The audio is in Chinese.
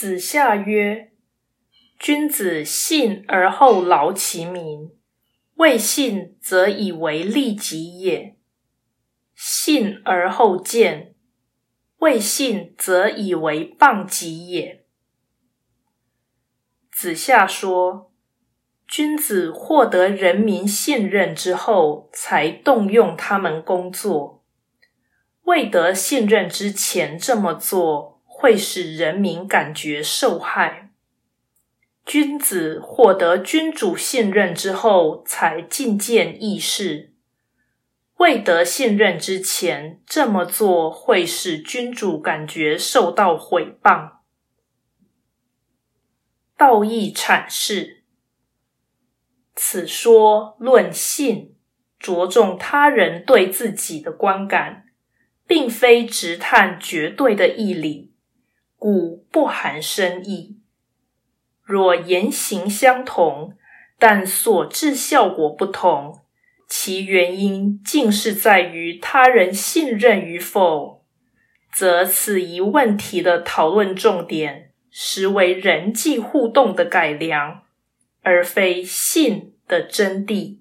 子夏曰：“君子信而后劳其民，未信则以为利己也；信而后见，未信则以为谤己也。”子夏说：“君子获得人民信任之后，才动用他们工作；未得信任之前这么做。”会使人民感觉受害。君子获得君主信任之后，才进谏议事；未得信任之前这么做，会使君主感觉受到毁谤。道义阐释：此说论信，着重他人对自己的观感，并非直探绝对的义理。故不含深意。若言行相同，但所致效果不同，其原因竟是在于他人信任与否，则此一问题的讨论重点实为人际互动的改良，而非信的真谛。